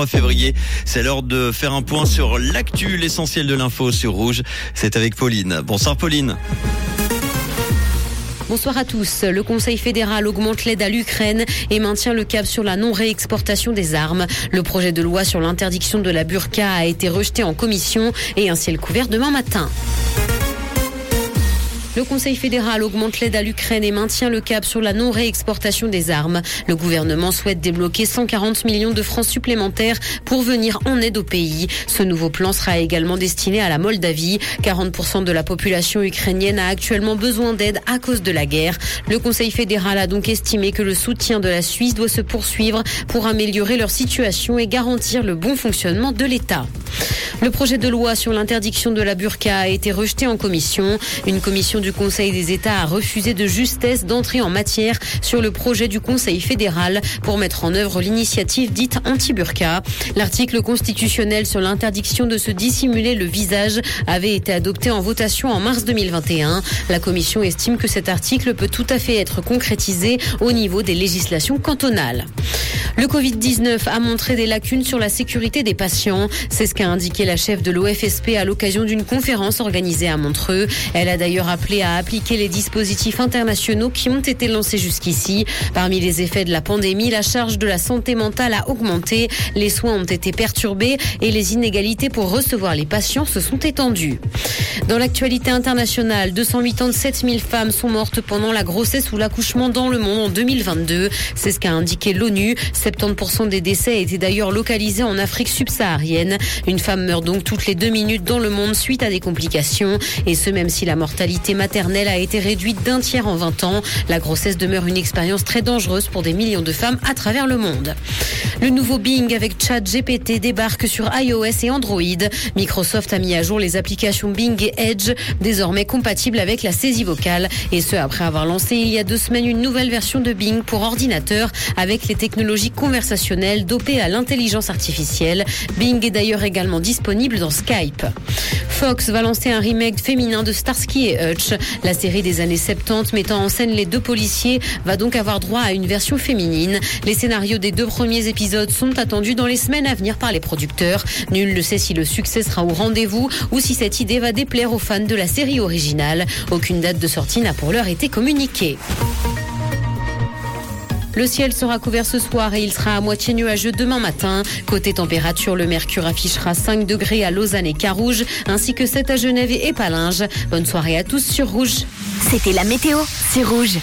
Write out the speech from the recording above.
23 février. C'est l'heure de faire un point sur l'actu, l'essentiel de l'info sur Rouge. C'est avec Pauline. Bonsoir Pauline. Bonsoir à tous. Le Conseil fédéral augmente l'aide à l'Ukraine et maintient le cap sur la non-réexportation des armes. Le projet de loi sur l'interdiction de la burqa a été rejeté en commission et un ciel couvert demain matin. Le Conseil fédéral augmente l'aide à l'Ukraine et maintient le cap sur la non-réexportation des armes. Le gouvernement souhaite débloquer 140 millions de francs supplémentaires pour venir en aide au pays. Ce nouveau plan sera également destiné à la Moldavie. 40% de la population ukrainienne a actuellement besoin d'aide à cause de la guerre. Le Conseil fédéral a donc estimé que le soutien de la Suisse doit se poursuivre pour améliorer leur situation et garantir le bon fonctionnement de l'État. Le projet de loi sur l'interdiction de la burqa a été rejeté en commission. Une commission du Conseil des États a refusé de justesse d'entrer en matière sur le projet du Conseil fédéral pour mettre en œuvre l'initiative dite anti-burqa. L'article constitutionnel sur l'interdiction de se dissimuler le visage avait été adopté en votation en mars 2021. La commission estime que cet article peut tout à fait être concrétisé au niveau des législations cantonales. Le Covid-19 a montré des lacunes sur la sécurité des patients. C'est ce qu'a indiqué la chef de l'OFSP à l'occasion d'une conférence organisée à Montreux. Elle a d'ailleurs appelé à appliquer les dispositifs internationaux qui ont été lancés jusqu'ici. Parmi les effets de la pandémie, la charge de la santé mentale a augmenté, les soins ont été perturbés et les inégalités pour recevoir les patients se sont étendues. Dans l'actualité internationale, 287 000 femmes sont mortes pendant la grossesse ou l'accouchement dans le monde en 2022. C'est ce qu'a indiqué l'ONU. 70% des décès étaient d'ailleurs localisés en Afrique subsaharienne. Une femme meurt donc toutes les deux minutes dans le monde suite à des complications. Et ce, même si la mortalité maternelle a été réduite d'un tiers en 20 ans. La grossesse demeure une expérience très dangereuse pour des millions de femmes à travers le monde. Le nouveau Bing avec Chat GPT débarque sur iOS et Android. Microsoft a mis à jour les applications Bing et Edge, désormais compatibles avec la saisie vocale. Et ce, après avoir lancé il y a deux semaines une nouvelle version de Bing pour ordinateur avec les technologies conversationnelles dopées à l'intelligence artificielle. Bing est d'ailleurs également disponible dans Skype. Fox va lancer un remake féminin de Starsky et Hutch. La série des années 70 mettant en scène les deux policiers va donc avoir droit à une version féminine. Les scénarios des deux premiers épisodes sont attendus dans les semaines à venir par les producteurs. Nul ne sait si le succès sera au rendez-vous ou si cette idée va déplaire aux fans de la série originale. Aucune date de sortie n'a pour l'heure été communiquée. Le ciel sera couvert ce soir et il sera à moitié nuageux demain matin. Côté température, le mercure affichera 5 degrés à Lausanne et Carouge, ainsi que 7 à Genève et Palinges. Bonne soirée à tous sur Rouge. C'était la météo, c'est Rouge.